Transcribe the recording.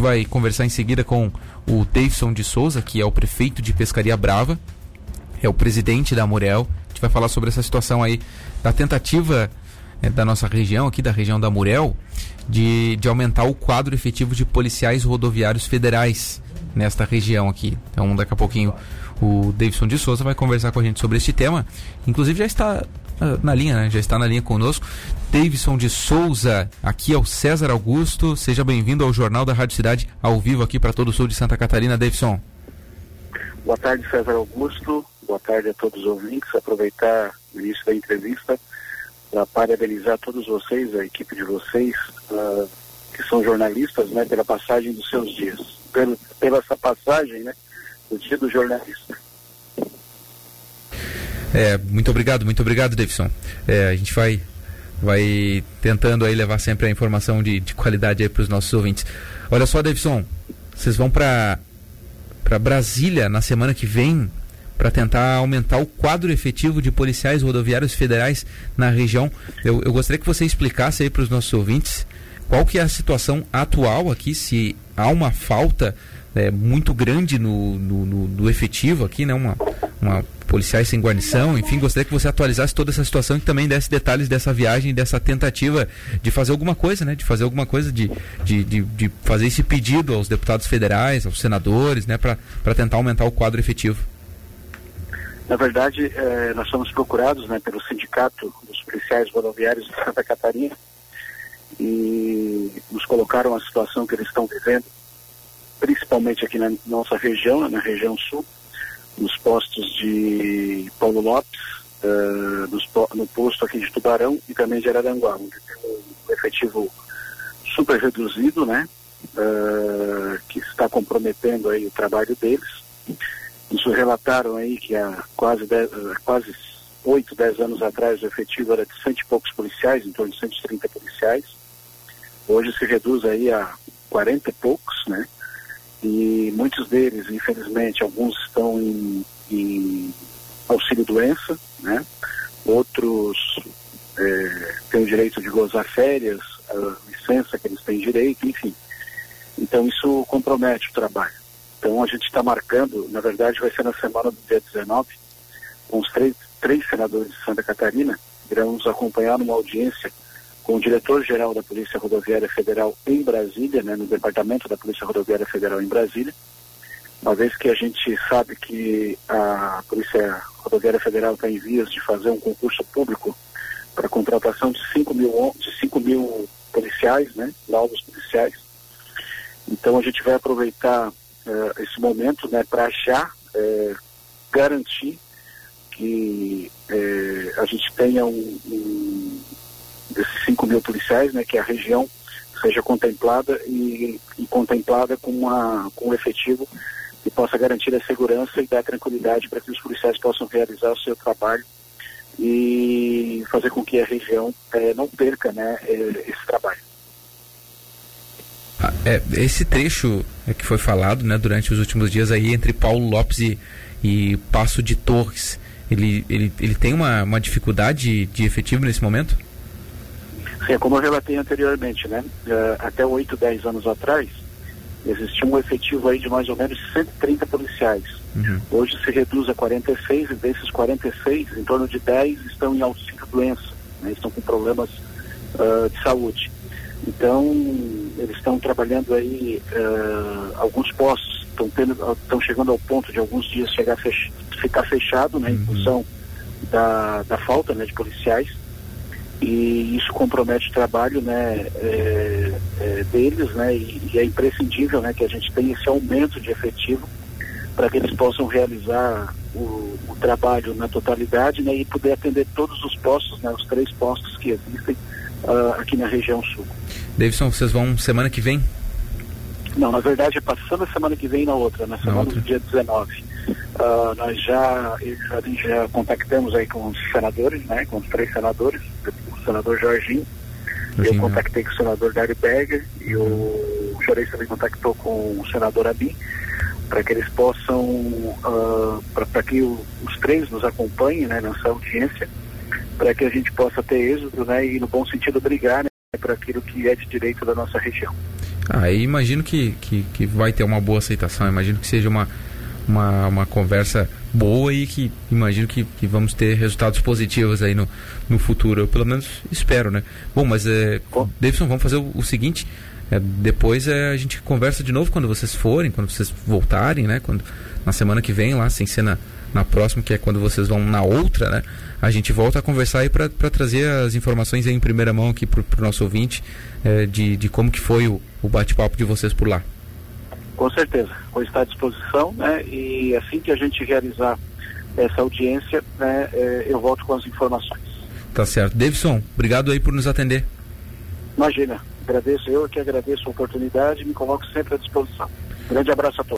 gente vai conversar em seguida com o Davidson de Souza, que é o prefeito de Pescaria Brava, é o presidente da Murel. A gente vai falar sobre essa situação aí da tentativa é, da nossa região, aqui da região da Murel, de, de aumentar o quadro efetivo de policiais rodoviários federais nesta região aqui. Então, daqui a pouquinho, o Davidson de Souza vai conversar com a gente sobre este tema. Inclusive, já está na linha, né? Já está na linha conosco. Davidson de Souza, aqui é o César Augusto. Seja bem-vindo ao Jornal da Rádio Cidade, ao vivo aqui para todo o sul de Santa Catarina. Davidson. Boa tarde, César Augusto. Boa tarde a todos os ouvintes. Aproveitar o início da entrevista para parabenizar todos vocês, a equipe de vocês, uh, que são jornalistas, né, pela passagem dos seus dias. Pelo, pela essa passagem, né, do dia do jornalista. É, muito obrigado, muito obrigado, Davidson. É, a gente vai vai tentando aí levar sempre a informação de, de qualidade aí para os nossos ouvintes. Olha só, Davidson, vocês vão para para Brasília na semana que vem para tentar aumentar o quadro efetivo de policiais rodoviários federais na região. Eu, eu gostaria que você explicasse aí para os nossos ouvintes qual que é a situação atual aqui, se há uma falta é, muito grande no, no, no, no, efetivo aqui, né? Uma, uma policiais sem guarnição, enfim, gostaria que você atualizasse toda essa situação e também desse detalhes dessa viagem, dessa tentativa de fazer alguma coisa, né? De fazer alguma coisa, de, de, de, de fazer esse pedido aos deputados federais, aos senadores, né? Para tentar aumentar o quadro efetivo. Na verdade, eh, nós somos procurados né, pelo Sindicato dos Policiais Rodoviários de Santa Catarina e nos colocaram a situação que eles estão vivendo, principalmente aqui na nossa região, na região sul, nos postos de Paulo Lopes, uh, no posto aqui de Tubarão e também de Araranguá, onde tem um efetivo super reduzido, né, uh, que está comprometendo aí o trabalho deles nos relataram aí que há quase, dez, quase 8, 10 anos atrás o efetivo era de cento e poucos policiais, em torno de 130 policiais. Hoje se reduz aí a 40 e poucos, né? E muitos deles, infelizmente, alguns estão em, em auxílio-doença, né? Outros é, têm o direito de gozar férias, a licença que eles têm direito, enfim. Então isso compromete o trabalho. Então a gente está marcando, na verdade vai ser na semana do dia 19, com os três, três senadores de Santa Catarina, irão nos acompanhar numa audiência com o diretor-geral da Polícia Rodoviária Federal em Brasília, né, no Departamento da Polícia Rodoviária Federal em Brasília, uma vez que a gente sabe que a Polícia Rodoviária Federal está em vias de fazer um concurso público para contratação de 5 mil, de 5 mil policiais, né, novos policiais. Então a gente vai aproveitar uh, esse momento né, para já uh, garantir que uh, a gente tenha um, um, desses 5 mil policiais, né, que a região seja contemplada e, e contemplada com, uma, com um efetivo que possa garantir a segurança e dar tranquilidade para que os policiais possam realizar o seu trabalho e fazer com que a região não perca né, esse trabalho. Ah, é, esse trecho é que foi falado né, durante os últimos dias aí entre Paulo Lopes e, e Passo de Torres, ele, ele, ele tem uma, uma dificuldade de efetivo nesse momento? Sim, como eu relatei anteriormente, né? Uh, até 8, 10 anos atrás, existia um efetivo aí de mais ou menos 130 policiais. Uhum. Hoje se reduz a 46 e desses 46, em torno de 10 estão em auxílio doença, né? estão com problemas uh, de saúde. Então, eles estão trabalhando aí uh, alguns postos, estão chegando ao ponto de alguns dias chegar fech, ficar fechado, né, uhum. em função da, da falta né, de policiais. E isso compromete o trabalho né, é, é, deles, né, e, e, é imprescindível né, que a gente tenha esse aumento de efetivo para que eles possam realizar o, o trabalho na totalidade né, e poder atender todos os postos, né, os três postos que existem uh, aqui na região sul. Davidson, vocês vão semana que vem? Não, na verdade é passando a semana que vem na outra, na semana outra. do dia 19. Uh, ah, nós já, já, já contactamos aí com os senadores, né, com os três senadores, senador Jorginho, Jorginho eu contactei com o senador Dário Berger e o Juarez também contactou com o senador Abin, para que eles possam, uh, para que o, os três nos acompanhem né, nessa audiência para que a gente possa ter êxito né, e, no bom sentido, brigar né, para aquilo que é de direito da nossa região. Ah, imagino que, que, que vai ter uma boa aceitação, imagino que seja uma, uma, uma conversa boa e que imagino que, que vamos ter resultados positivos aí no, no futuro. Eu pelo menos espero, né? Bom, mas é, Davidson, vamos fazer o, o seguinte. É, depois é, a gente conversa de novo quando vocês forem, quando vocês voltarem, né? Quando, na semana que vem, lá, sem ser na, na próxima, que é quando vocês vão na outra, né? A gente volta a conversar aí para trazer as informações em primeira mão aqui para o nosso ouvinte é, de, de como que foi o, o bate-papo de vocês por lá. Com certeza, vou estar à disposição, né? E assim que a gente realizar essa audiência, né, é, eu volto com as informações. Tá certo. Davidson, obrigado aí por nos atender. Imagina, agradeço, eu que agradeço a oportunidade e me coloco sempre à disposição. Grande abraço a todos.